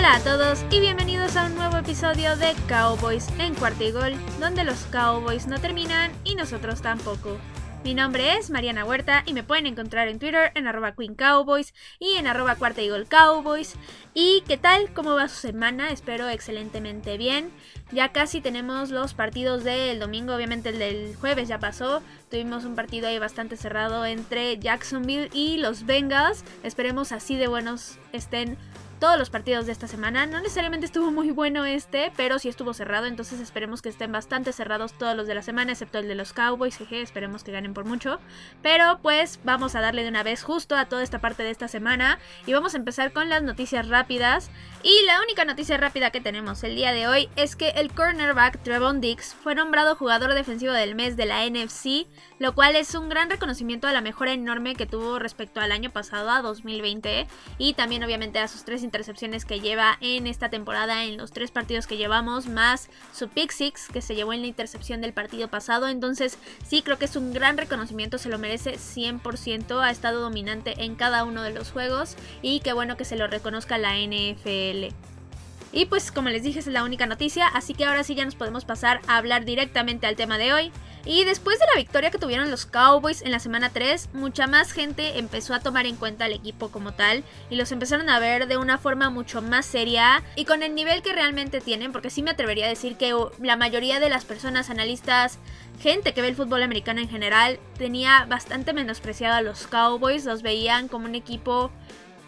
Hola a todos y bienvenidos a un nuevo episodio de Cowboys en cuarta y gol, donde los Cowboys no terminan y nosotros tampoco. Mi nombre es Mariana Huerta y me pueden encontrar en Twitter en arroba Queen Cowboys y en arroba cuarta y gol Cowboys. ¿Y qué tal? ¿Cómo va su semana? Espero excelentemente bien. Ya casi tenemos los partidos del domingo, obviamente el del jueves ya pasó. Tuvimos un partido ahí bastante cerrado entre Jacksonville y los Bengals. Esperemos así de buenos estén todos los partidos de esta semana. No necesariamente estuvo muy bueno este, pero sí estuvo cerrado, entonces esperemos que estén bastante cerrados todos los de la semana, excepto el de los Cowboys, jeje, esperemos que ganen por mucho. Pero pues vamos a darle de una vez justo a toda esta parte de esta semana y vamos a empezar con las noticias rápidas. Y la única noticia rápida que tenemos el día de hoy es que el cornerback Trevon Dix fue nombrado jugador defensivo del mes de la NFC, lo cual es un gran reconocimiento a la mejora enorme que tuvo respecto al año pasado, a 2020, y también obviamente a sus tres intercepciones que lleva en esta temporada en los tres partidos que llevamos, más su pick six que se llevó en la intercepción del partido pasado. Entonces sí creo que es un gran reconocimiento, se lo merece 100%, ha estado dominante en cada uno de los juegos y qué bueno que se lo reconozca la NFL. Y pues como les dije es la única noticia, así que ahora sí ya nos podemos pasar a hablar directamente al tema de hoy. Y después de la victoria que tuvieron los Cowboys en la semana 3, mucha más gente empezó a tomar en cuenta al equipo como tal y los empezaron a ver de una forma mucho más seria y con el nivel que realmente tienen, porque sí me atrevería a decir que la mayoría de las personas, analistas, gente que ve el fútbol americano en general, tenía bastante menospreciado a los Cowboys, los veían como un equipo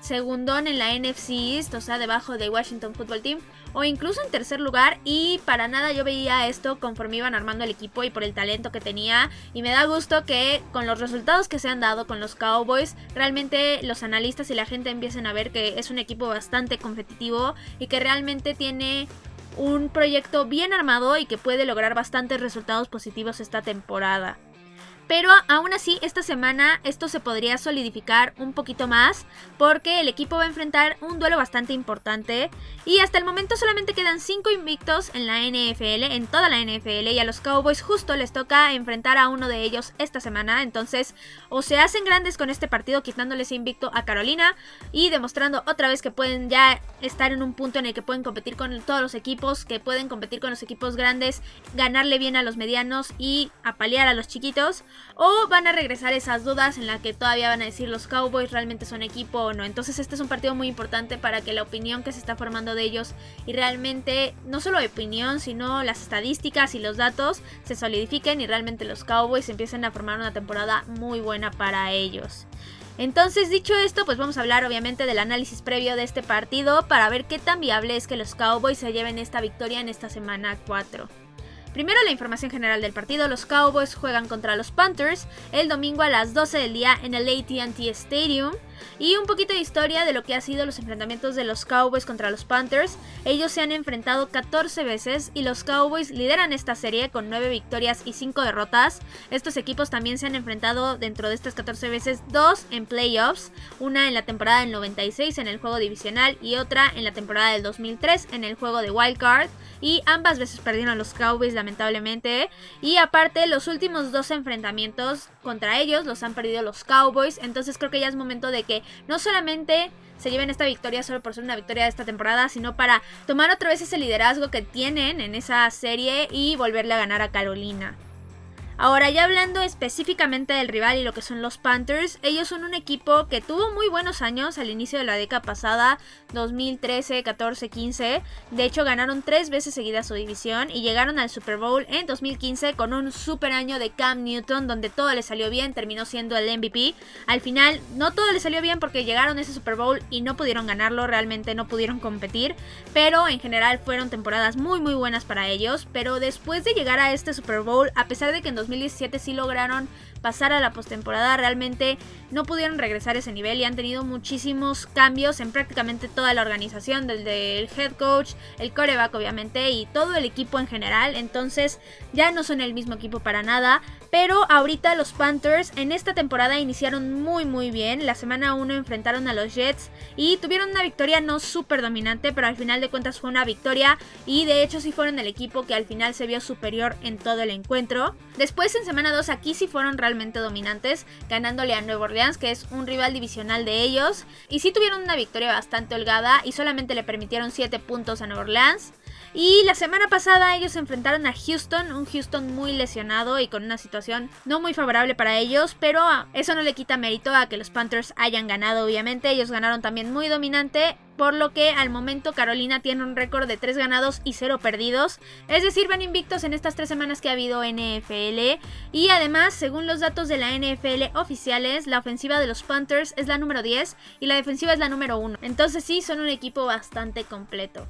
segundón en la NFC East, o sea, debajo de Washington Football Team, o incluso en tercer lugar. Y para nada yo veía esto conforme iban armando el equipo y por el talento que tenía. Y me da gusto que con los resultados que se han dado con los Cowboys, realmente los analistas y la gente empiecen a ver que es un equipo bastante competitivo y que realmente tiene un proyecto bien armado y que puede lograr bastantes resultados positivos esta temporada. Pero aún así, esta semana esto se podría solidificar un poquito más porque el equipo va a enfrentar un duelo bastante importante. Y hasta el momento solamente quedan 5 invictos en la NFL, en toda la NFL y a los Cowboys justo les toca enfrentar a uno de ellos esta semana, entonces o se hacen grandes con este partido quitándoles invicto a Carolina y demostrando otra vez que pueden ya estar en un punto en el que pueden competir con todos los equipos, que pueden competir con los equipos grandes, ganarle bien a los medianos y apalear a los chiquitos o van a regresar esas dudas en las que todavía van a decir los Cowboys realmente son equipo o no. Entonces este es un partido muy importante para que la opinión que se está formando de ellos y realmente no solo la opinión, sino las estadísticas y los datos se solidifiquen y realmente los Cowboys empiecen a formar una temporada muy buena para ellos. Entonces, dicho esto, pues vamos a hablar obviamente del análisis previo de este partido para ver qué tan viable es que los Cowboys se lleven esta victoria en esta semana 4. Primero la información general del partido, los Cowboys juegan contra los Panthers el domingo a las 12 del día en el ATT Stadium. Y un poquito de historia de lo que ha sido los enfrentamientos de los Cowboys contra los Panthers. Ellos se han enfrentado 14 veces y los Cowboys lideran esta serie con 9 victorias y 5 derrotas. Estos equipos también se han enfrentado dentro de estas 14 veces, dos en playoffs, una en la temporada del 96 en el juego divisional y otra en la temporada del 2003 en el juego de Wild Card. Y ambas veces perdieron los Cowboys lamentablemente. Y aparte los últimos dos enfrentamientos contra ellos los han perdido los Cowboys. Entonces creo que ya es momento de que no solamente se lleven esta victoria solo por ser una victoria de esta temporada, sino para tomar otra vez ese liderazgo que tienen en esa serie y volverle a ganar a Carolina. Ahora ya hablando específicamente del rival y lo que son los Panthers, ellos son un equipo que tuvo muy buenos años al inicio de la década pasada, 2013, 14, 15. De hecho ganaron tres veces seguida su división y llegaron al Super Bowl en 2015 con un super año de Cam Newton donde todo le salió bien, terminó siendo el MVP. Al final no todo le salió bien porque llegaron a ese Super Bowl y no pudieron ganarlo, realmente no pudieron competir, pero en general fueron temporadas muy muy buenas para ellos. Pero después de llegar a este Super Bowl, a pesar de que en 2017 sí lograron pasar a la postemporada, realmente no pudieron regresar a ese nivel y han tenido muchísimos cambios en prácticamente toda la organización, desde el head coach, el coreback obviamente y todo el equipo en general. Entonces ya no son el mismo equipo para nada. Pero ahorita los Panthers en esta temporada iniciaron muy muy bien. La semana 1 enfrentaron a los Jets y tuvieron una victoria no súper dominante, pero al final de cuentas fue una victoria y de hecho sí fueron el equipo que al final se vio superior en todo el encuentro. Después después en semana 2 aquí sí fueron realmente dominantes, ganándole a Nueva Orleans, que es un rival divisional de ellos. Y sí tuvieron una victoria bastante holgada y solamente le permitieron 7 puntos a Nueva Orleans. Y la semana pasada ellos se enfrentaron a Houston, un Houston muy lesionado y con una situación no muy favorable para ellos, pero eso no le quita mérito a que los Panthers hayan ganado, obviamente. Ellos ganaron también muy dominante, por lo que al momento Carolina tiene un récord de 3 ganados y 0 perdidos, es decir, van invictos en estas 3 semanas que ha habido NFL. Y además, según los datos de la NFL oficiales, la ofensiva de los Panthers es la número 10 y la defensiva es la número 1. Entonces sí, son un equipo bastante completo.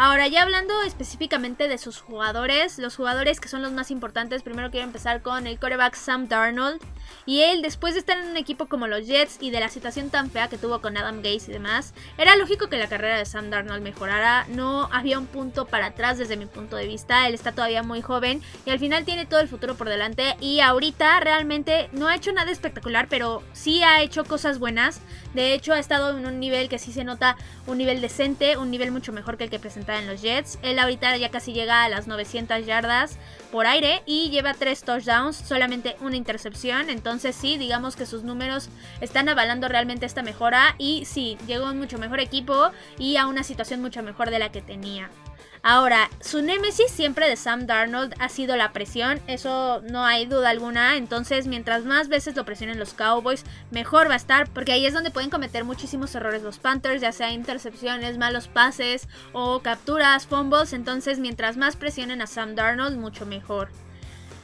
Ahora, ya hablando específicamente de sus jugadores, los jugadores que son los más importantes, primero quiero empezar con el coreback Sam Darnold. Y él, después de estar en un equipo como los Jets y de la situación tan fea que tuvo con Adam Gates y demás, era lógico que la carrera de Sam Darnold mejorara. No había un punto para atrás desde mi punto de vista. Él está todavía muy joven y al final tiene todo el futuro por delante. Y ahorita realmente no ha hecho nada espectacular, pero sí ha hecho cosas buenas. De hecho, ha estado en un nivel que sí se nota un nivel decente, un nivel mucho mejor que el que presentó en los Jets. Él ahorita ya casi llega a las 900 yardas por aire y lleva 3 touchdowns, solamente una intercepción. Entonces sí, digamos que sus números están avalando realmente esta mejora y sí, llegó a un mucho mejor equipo y a una situación mucho mejor de la que tenía. Ahora, su némesis siempre de Sam Darnold ha sido la presión, eso no hay duda alguna. Entonces, mientras más veces lo presionen los Cowboys, mejor va a estar, porque ahí es donde pueden cometer muchísimos errores los Panthers, ya sea intercepciones, malos pases o capturas, fumbles. Entonces, mientras más presionen a Sam Darnold, mucho mejor.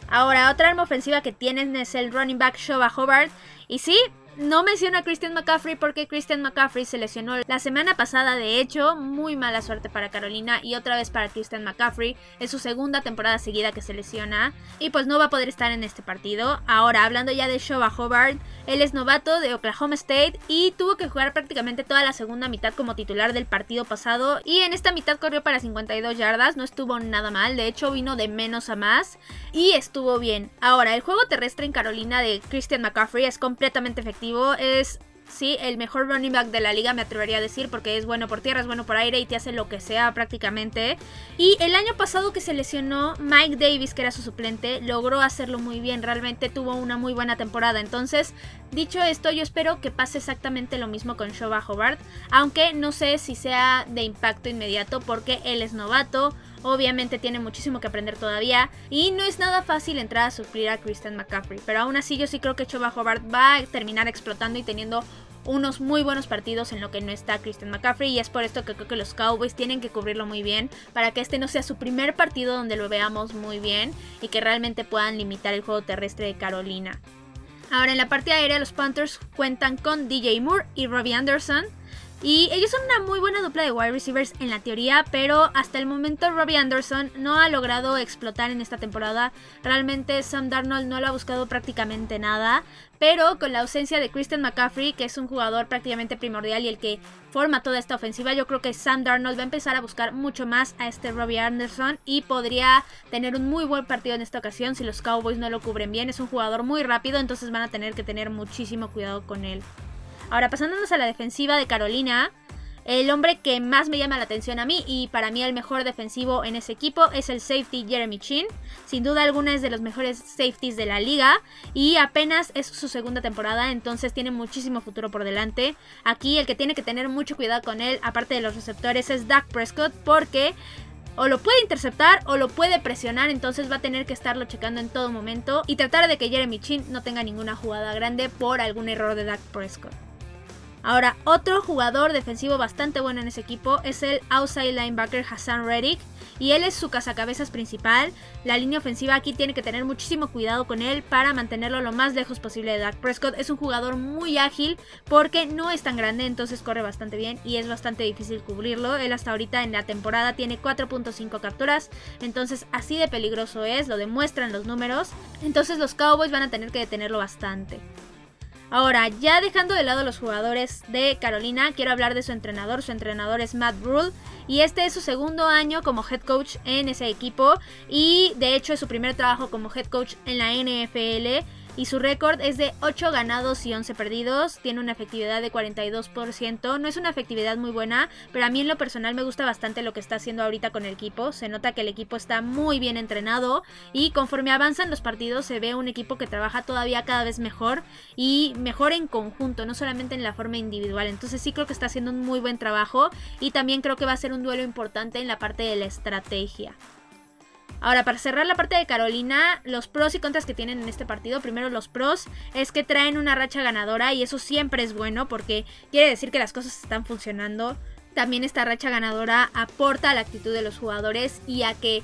Ahora, otra arma ofensiva que tienen es el running back Shoba Hobart. Y sí, no menciono a Christian McCaffrey porque Christian McCaffrey se lesionó la semana pasada, de hecho, muy mala suerte para Carolina y otra vez para Christian McCaffrey. Es su segunda temporada seguida que se lesiona y pues no va a poder estar en este partido. Ahora, hablando ya de Shoba Hobart, él es novato de Oklahoma State y tuvo que jugar prácticamente toda la segunda mitad como titular del partido pasado y en esta mitad corrió para 52 yardas, no estuvo nada mal, de hecho vino de menos a más y estuvo bien. Ahora, el juego terrestre en Carolina de Christian McCaffrey es completamente efectivo es sí, el mejor running back de la liga, me atrevería a decir, porque es bueno por tierra, es bueno por aire y te hace lo que sea prácticamente. Y el año pasado que se lesionó, Mike Davis, que era su suplente, logró hacerlo muy bien, realmente tuvo una muy buena temporada. Entonces, dicho esto, yo espero que pase exactamente lo mismo con Shoba Hobart, aunque no sé si sea de impacto inmediato, porque él es novato. Obviamente tiene muchísimo que aprender todavía y no es nada fácil entrar a suplir a Christian McCaffrey. Pero aún así yo sí creo que Choba Hobart va a terminar explotando y teniendo unos muy buenos partidos en lo que no está Christian McCaffrey y es por esto que creo que los Cowboys tienen que cubrirlo muy bien para que este no sea su primer partido donde lo veamos muy bien y que realmente puedan limitar el juego terrestre de Carolina. Ahora en la parte aérea los Panthers cuentan con DJ Moore y Robbie Anderson. Y ellos son una muy buena dupla de wide receivers en la teoría, pero hasta el momento Robbie Anderson no ha logrado explotar en esta temporada. Realmente Sam Darnold no lo ha buscado prácticamente nada. Pero con la ausencia de Christian McCaffrey, que es un jugador prácticamente primordial y el que forma toda esta ofensiva, yo creo que Sam Darnold va a empezar a buscar mucho más a este Robbie Anderson y podría tener un muy buen partido en esta ocasión si los Cowboys no lo cubren bien. Es un jugador muy rápido, entonces van a tener que tener muchísimo cuidado con él. Ahora, pasándonos a la defensiva de Carolina, el hombre que más me llama la atención a mí y para mí el mejor defensivo en ese equipo es el safety Jeremy Chin. Sin duda alguna es de los mejores safeties de la liga y apenas es su segunda temporada, entonces tiene muchísimo futuro por delante. Aquí el que tiene que tener mucho cuidado con él, aparte de los receptores, es Dak Prescott porque o lo puede interceptar o lo puede presionar, entonces va a tener que estarlo checando en todo momento y tratar de que Jeremy Chin no tenga ninguna jugada grande por algún error de Dak Prescott. Ahora, otro jugador defensivo bastante bueno en ese equipo es el outside linebacker Hassan Reddick. Y él es su cazacabezas principal. La línea ofensiva aquí tiene que tener muchísimo cuidado con él para mantenerlo lo más lejos posible de Dak Prescott. Es un jugador muy ágil porque no es tan grande, entonces corre bastante bien y es bastante difícil cubrirlo. Él hasta ahorita en la temporada tiene 4.5 capturas, entonces así de peligroso es, lo demuestran los números. Entonces los Cowboys van a tener que detenerlo bastante. Ahora, ya dejando de lado los jugadores de Carolina, quiero hablar de su entrenador. Su entrenador es Matt Rule y este es su segundo año como head coach en ese equipo y de hecho es su primer trabajo como head coach en la NFL. Y su récord es de 8 ganados y 11 perdidos. Tiene una efectividad de 42%. No es una efectividad muy buena, pero a mí en lo personal me gusta bastante lo que está haciendo ahorita con el equipo. Se nota que el equipo está muy bien entrenado y conforme avanzan los partidos se ve un equipo que trabaja todavía cada vez mejor y mejor en conjunto, no solamente en la forma individual. Entonces sí creo que está haciendo un muy buen trabajo y también creo que va a ser un duelo importante en la parte de la estrategia. Ahora, para cerrar la parte de Carolina, los pros y contras que tienen en este partido. Primero, los pros es que traen una racha ganadora y eso siempre es bueno porque quiere decir que las cosas están funcionando. También esta racha ganadora aporta a la actitud de los jugadores y a que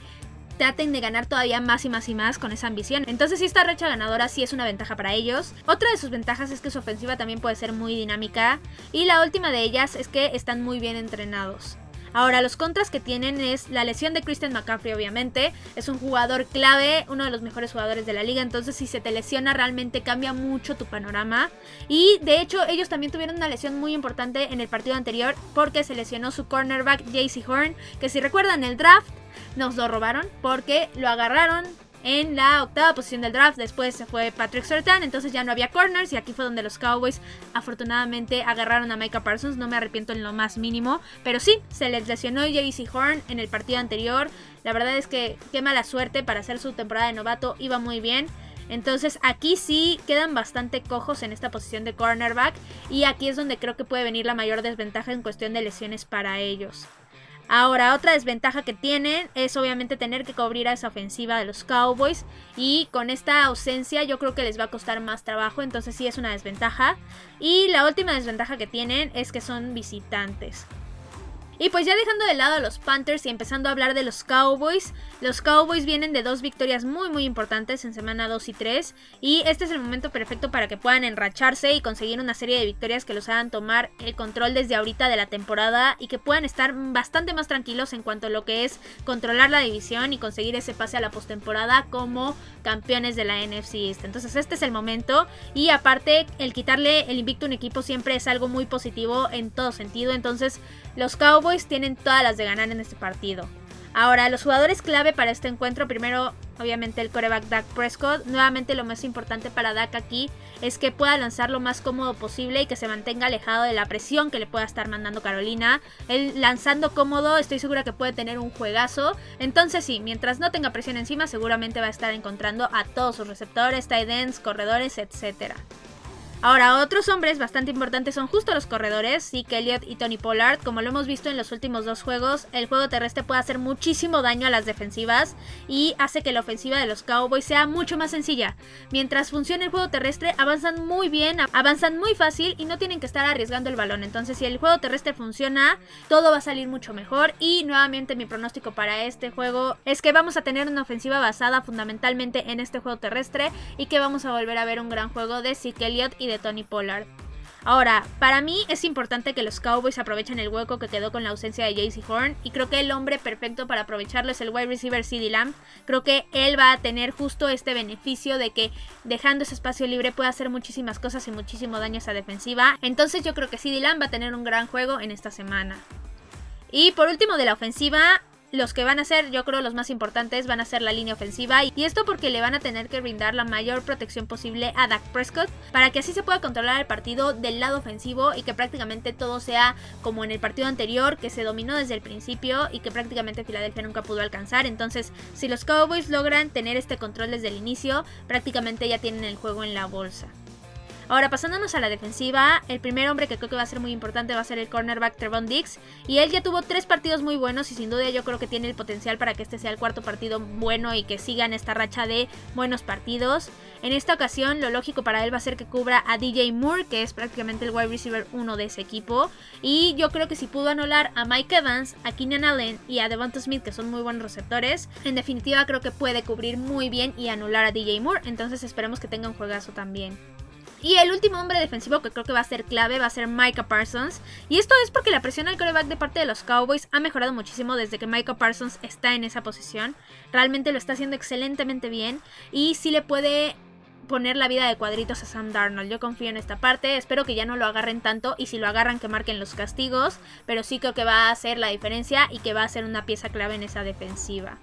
traten de ganar todavía más y más y más con esa ambición. Entonces, si esta racha ganadora sí es una ventaja para ellos. Otra de sus ventajas es que su ofensiva también puede ser muy dinámica. Y la última de ellas es que están muy bien entrenados. Ahora, los contras que tienen es la lesión de Christian McCaffrey, obviamente. Es un jugador clave, uno de los mejores jugadores de la liga. Entonces, si se te lesiona, realmente cambia mucho tu panorama. Y de hecho, ellos también tuvieron una lesión muy importante en el partido anterior porque se lesionó su cornerback JC Horn. Que si recuerdan el draft, nos lo robaron porque lo agarraron en la octava posición del draft. Después se fue Patrick Sertan, entonces ya no había corners y aquí fue donde los Cowboys afortunadamente agarraron a Micah Parsons. No me arrepiento en lo más mínimo, pero sí, se les lesionó JC Horn en el partido anterior. La verdad es que qué mala suerte para hacer su temporada de novato, iba muy bien. Entonces aquí sí quedan bastante cojos en esta posición de cornerback y aquí es donde creo que puede venir la mayor desventaja en cuestión de lesiones para ellos. Ahora, otra desventaja que tienen es obviamente tener que cubrir a esa ofensiva de los Cowboys. Y con esta ausencia yo creo que les va a costar más trabajo. Entonces sí es una desventaja. Y la última desventaja que tienen es que son visitantes. Y pues ya dejando de lado a los Panthers y empezando a hablar de los Cowboys, los Cowboys vienen de dos victorias muy muy importantes en semana 2 y 3 y este es el momento perfecto para que puedan enracharse y conseguir una serie de victorias que los hagan tomar el control desde ahorita de la temporada y que puedan estar bastante más tranquilos en cuanto a lo que es controlar la división y conseguir ese pase a la postemporada como campeones de la NFC East. Entonces este es el momento y aparte el quitarle el invicto a un equipo siempre es algo muy positivo en todo sentido, entonces los Cowboys tienen todas las de ganar en este partido. Ahora, los jugadores clave para este encuentro, primero obviamente el coreback Dak Prescott. Nuevamente lo más importante para Dak aquí es que pueda lanzar lo más cómodo posible y que se mantenga alejado de la presión que le pueda estar mandando Carolina. Él lanzando cómodo, estoy segura que puede tener un juegazo. Entonces sí, mientras no tenga presión encima, seguramente va a estar encontrando a todos sus receptores, tight ends, corredores, etcétera. Ahora, otros hombres bastante importantes son justo los corredores, Zeke Elliott y Tony Pollard. Como lo hemos visto en los últimos dos juegos, el juego terrestre puede hacer muchísimo daño a las defensivas y hace que la ofensiva de los Cowboys sea mucho más sencilla. Mientras funciona el juego terrestre, avanzan muy bien, avanzan muy fácil y no tienen que estar arriesgando el balón. Entonces, si el juego terrestre funciona, todo va a salir mucho mejor. Y nuevamente mi pronóstico para este juego es que vamos a tener una ofensiva basada fundamentalmente en este juego terrestre y que vamos a volver a ver un gran juego de Zeke Elliott y de Tony Pollard. Ahora, para mí es importante que los Cowboys aprovechen el hueco que quedó con la ausencia de JC Horn y creo que el hombre perfecto para aprovecharlo es el wide receiver CD Lamb. Creo que él va a tener justo este beneficio de que dejando ese espacio libre puede hacer muchísimas cosas y muchísimo daño a esa defensiva. Entonces yo creo que CD Lamb va a tener un gran juego en esta semana. Y por último de la ofensiva, los que van a ser, yo creo, los más importantes van a ser la línea ofensiva. Y esto porque le van a tener que brindar la mayor protección posible a Dak Prescott para que así se pueda controlar el partido del lado ofensivo y que prácticamente todo sea como en el partido anterior, que se dominó desde el principio y que prácticamente Filadelfia nunca pudo alcanzar. Entonces, si los Cowboys logran tener este control desde el inicio, prácticamente ya tienen el juego en la bolsa. Ahora, pasándonos a la defensiva, el primer hombre que creo que va a ser muy importante va a ser el cornerback Trevon Dix. Y él ya tuvo tres partidos muy buenos y sin duda yo creo que tiene el potencial para que este sea el cuarto partido bueno y que sigan esta racha de buenos partidos. En esta ocasión, lo lógico para él va a ser que cubra a DJ Moore, que es prácticamente el wide receiver uno de ese equipo. Y yo creo que si pudo anular a Mike Evans, a Keenan Allen y a Devonta Smith, que son muy buenos receptores, en definitiva creo que puede cubrir muy bien y anular a DJ Moore. Entonces esperemos que tenga un juegazo también. Y el último hombre defensivo que creo que va a ser clave va a ser Micah Parsons. Y esto es porque la presión al coreback de parte de los Cowboys ha mejorado muchísimo desde que Micah Parsons está en esa posición. Realmente lo está haciendo excelentemente bien. Y sí le puede poner la vida de cuadritos a Sam Darnold. Yo confío en esta parte. Espero que ya no lo agarren tanto. Y si lo agarran, que marquen los castigos. Pero sí creo que va a hacer la diferencia y que va a ser una pieza clave en esa defensiva.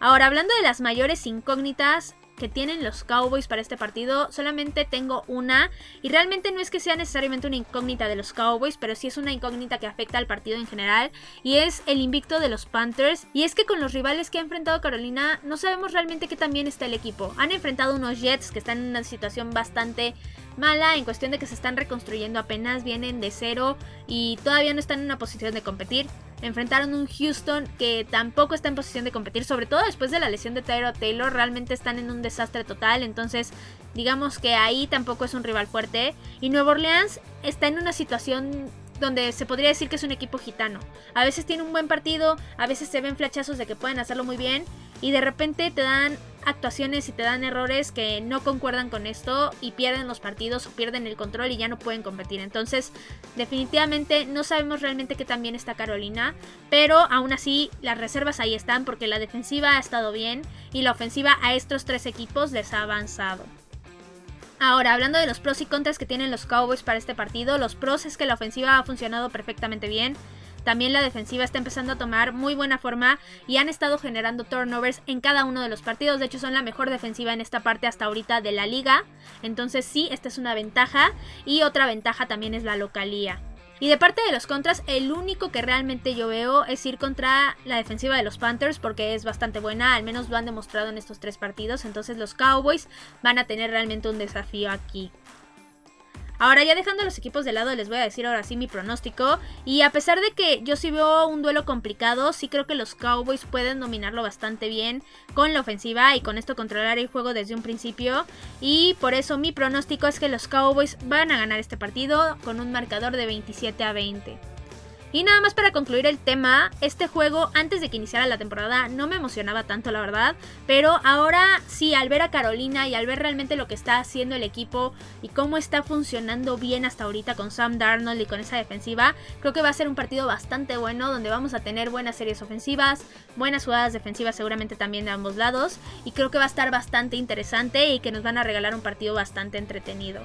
Ahora, hablando de las mayores incógnitas, que tienen los Cowboys para este partido, solamente tengo una. Y realmente no es que sea necesariamente una incógnita de los Cowboys, pero sí es una incógnita que afecta al partido en general. Y es el invicto de los Panthers. Y es que con los rivales que ha enfrentado Carolina, no sabemos realmente qué también está el equipo. Han enfrentado unos Jets que están en una situación bastante mala en cuestión de que se están reconstruyendo apenas, vienen de cero y todavía no están en una posición de competir. Enfrentaron un Houston que tampoco está en posición de competir, sobre todo después de la lesión de Tyro Taylor, realmente están en un desastre total, entonces digamos que ahí tampoco es un rival fuerte. Y Nueva Orleans está en una situación donde se podría decir que es un equipo gitano. A veces tiene un buen partido, a veces se ven flachazos de que pueden hacerlo muy bien y de repente te dan actuaciones y te dan errores que no concuerdan con esto y pierden los partidos o pierden el control y ya no pueden competir. Entonces, definitivamente no sabemos realmente qué tan bien está Carolina, pero aún así las reservas ahí están porque la defensiva ha estado bien y la ofensiva a estos tres equipos les ha avanzado. Ahora, hablando de los pros y contras que tienen los Cowboys para este partido, los pros es que la ofensiva ha funcionado perfectamente bien. También la defensiva está empezando a tomar muy buena forma y han estado generando turnovers en cada uno de los partidos. De hecho, son la mejor defensiva en esta parte hasta ahorita de la liga. Entonces sí, esta es una ventaja. Y otra ventaja también es la localía. Y de parte de los contras, el único que realmente yo veo es ir contra la defensiva de los Panthers porque es bastante buena, al menos lo han demostrado en estos tres partidos, entonces los Cowboys van a tener realmente un desafío aquí. Ahora ya dejando los equipos de lado les voy a decir ahora sí mi pronóstico y a pesar de que yo sí veo un duelo complicado, sí creo que los Cowboys pueden dominarlo bastante bien con la ofensiva y con esto controlar el juego desde un principio y por eso mi pronóstico es que los Cowboys van a ganar este partido con un marcador de 27 a 20. Y nada más para concluir el tema, este juego antes de que iniciara la temporada no me emocionaba tanto la verdad, pero ahora sí, al ver a Carolina y al ver realmente lo que está haciendo el equipo y cómo está funcionando bien hasta ahorita con Sam Darnold y con esa defensiva, creo que va a ser un partido bastante bueno donde vamos a tener buenas series ofensivas, buenas jugadas defensivas seguramente también de ambos lados y creo que va a estar bastante interesante y que nos van a regalar un partido bastante entretenido.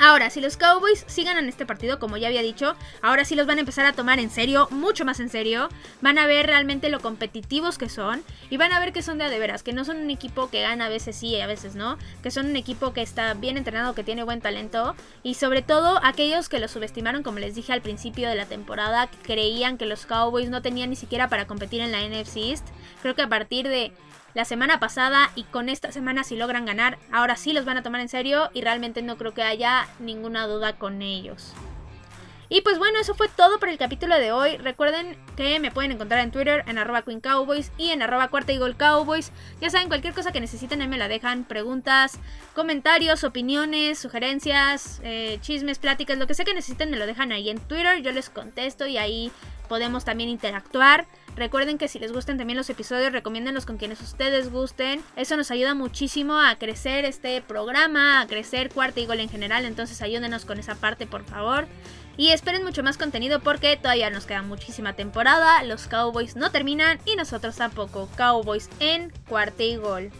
Ahora, si los Cowboys sigan en este partido, como ya había dicho, ahora sí los van a empezar a tomar en serio, mucho más en serio. Van a ver realmente lo competitivos que son y van a ver que son de a de veras, que no son un equipo que gana a veces sí y a veces no, que son un equipo que está bien entrenado, que tiene buen talento y sobre todo aquellos que los subestimaron, como les dije al principio de la temporada, que creían que los Cowboys no tenían ni siquiera para competir en la NFC East. Creo que a partir de la semana pasada y con esta semana si logran ganar, ahora sí los van a tomar en serio y realmente no creo que haya ninguna duda con ellos. Y pues bueno, eso fue todo por el capítulo de hoy. Recuerden que me pueden encontrar en Twitter en arroba Queen Cowboys y en arroba Cuarta Eagle Cowboys. Ya saben, cualquier cosa que necesiten ahí me la dejan. Preguntas, comentarios, opiniones, sugerencias, eh, chismes, pláticas, lo que sea que necesiten me lo dejan ahí en Twitter. Yo les contesto y ahí podemos también interactuar. Recuerden que si les gustan también los episodios, recomiéndenlos con quienes ustedes gusten. Eso nos ayuda muchísimo a crecer este programa, a crecer Cuarta y Gol en general. Entonces ayúdenos con esa parte, por favor. Y esperen mucho más contenido porque todavía nos queda muchísima temporada. Los Cowboys no terminan y nosotros tampoco. Cowboys en Cuarta y Gol.